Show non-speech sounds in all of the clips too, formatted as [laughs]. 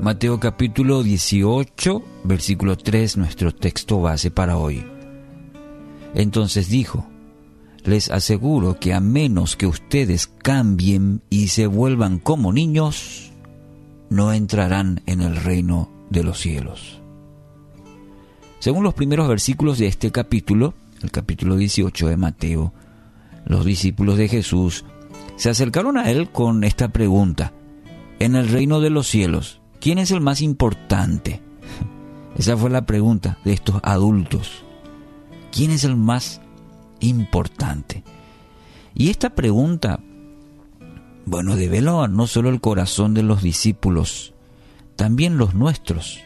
Mateo capítulo 18, versículo 3, nuestro texto base para hoy. Entonces dijo, les aseguro que a menos que ustedes cambien y se vuelvan como niños, no entrarán en el reino de los cielos. Según los primeros versículos de este capítulo, el capítulo 18 de Mateo, los discípulos de Jesús se acercaron a él con esta pregunta. En el reino de los cielos, ¿quién es el más importante? Esa fue la pregunta de estos adultos. ¿Quién es el más importante? Y esta pregunta, bueno, devela no solo el corazón de los discípulos, también los nuestros,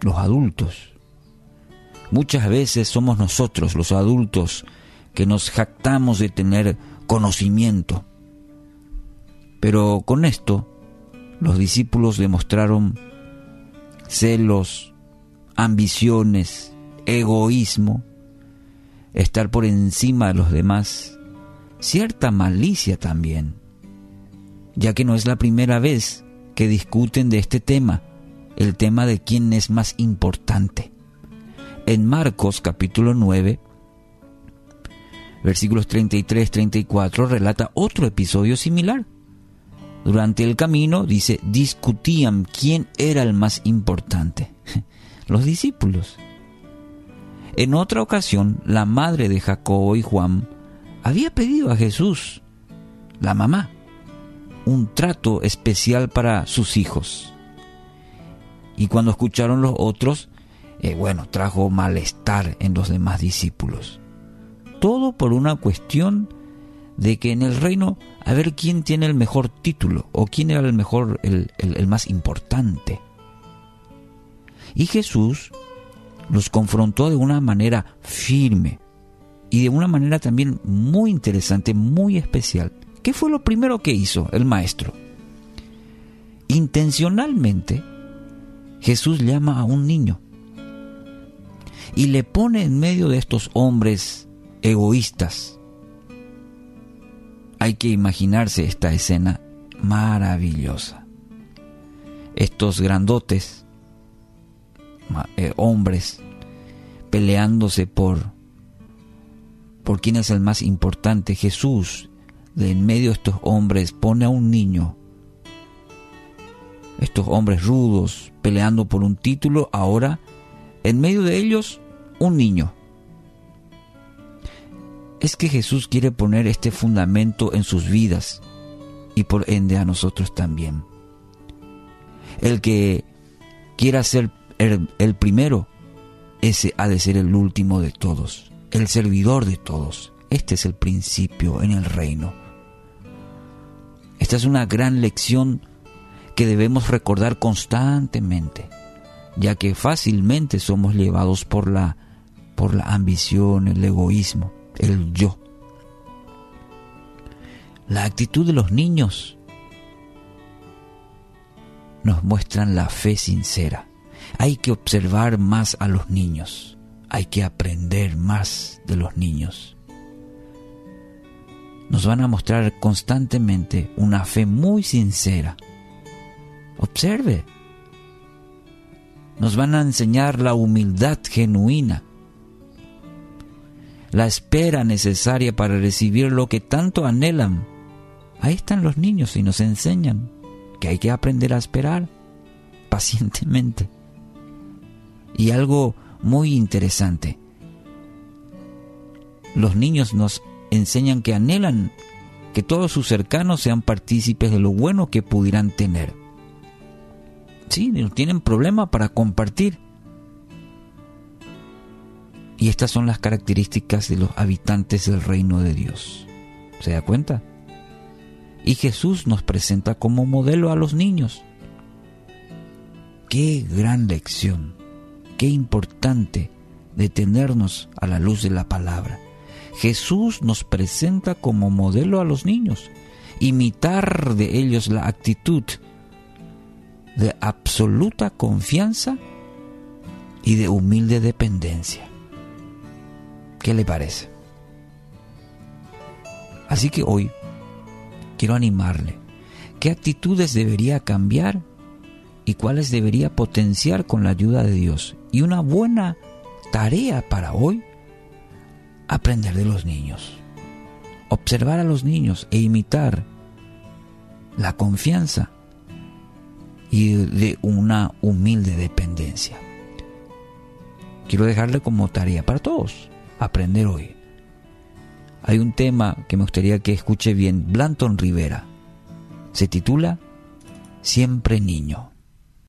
los adultos. Muchas veces somos nosotros, los adultos, que nos jactamos de tener conocimiento. Pero con esto, los discípulos demostraron celos, ambiciones, egoísmo, estar por encima de los demás, cierta malicia también, ya que no es la primera vez que discuten de este tema, el tema de quién es más importante. En Marcos capítulo 9, versículos 33-34 relata otro episodio similar. Durante el camino, dice, discutían quién era el más importante. [laughs] Los discípulos. En otra ocasión, la madre de Jacobo y Juan había pedido a Jesús, la mamá, un trato especial para sus hijos. Y cuando escucharon los otros, eh, bueno, trajo malestar en los demás discípulos. Todo por una cuestión de que en el reino, a ver quién tiene el mejor título o quién era el mejor, el, el más importante. Y Jesús los confrontó de una manera firme y de una manera también muy interesante, muy especial. ¿Qué fue lo primero que hizo el maestro? Intencionalmente, Jesús llama a un niño y le pone en medio de estos hombres egoístas. Hay que imaginarse esta escena maravillosa. Estos grandotes eh, hombres peleándose por por quién es el más importante. Jesús, de en medio de estos hombres, pone a un niño. Estos hombres rudos peleando por un título, ahora en medio de ellos un niño. Es que Jesús quiere poner este fundamento en sus vidas y por ende a nosotros también. El que quiera ser el, primero, ese ha de ser el último de todos, el servidor de todos. Este es el principio en el reino. Esta es una gran lección que debemos recordar constantemente, ya que fácilmente somos llevados por la, por la ambición, el egoísmo, el yo. La actitud de los niños nos muestran la fe sincera. Hay que observar más a los niños, hay que aprender más de los niños. Nos van a mostrar constantemente una fe muy sincera. Observe. Nos van a enseñar la humildad genuina, la espera necesaria para recibir lo que tanto anhelan. Ahí están los niños y nos enseñan que hay que aprender a esperar [laughs] pacientemente. Y algo muy interesante, los niños nos enseñan que anhelan que todos sus cercanos sean partícipes de lo bueno que pudieran tener. Sí, no tienen problema para compartir. Estas son las características de los habitantes del reino de Dios. ¿Se da cuenta? Y Jesús nos presenta como modelo a los niños. Qué gran lección qué importante detenernos a la luz de la palabra. Jesús nos presenta como modelo a los niños, imitar de ellos la actitud de absoluta confianza y de humilde dependencia. ¿Qué le parece? Así que hoy quiero animarle. ¿Qué actitudes debería cambiar y cuáles debería potenciar con la ayuda de Dios. Y una buena tarea para hoy, aprender de los niños. Observar a los niños e imitar la confianza y de una humilde dependencia. Quiero dejarle como tarea para todos, aprender hoy. Hay un tema que me gustaría que escuche bien, Blanton Rivera. Se titula Siempre Niño.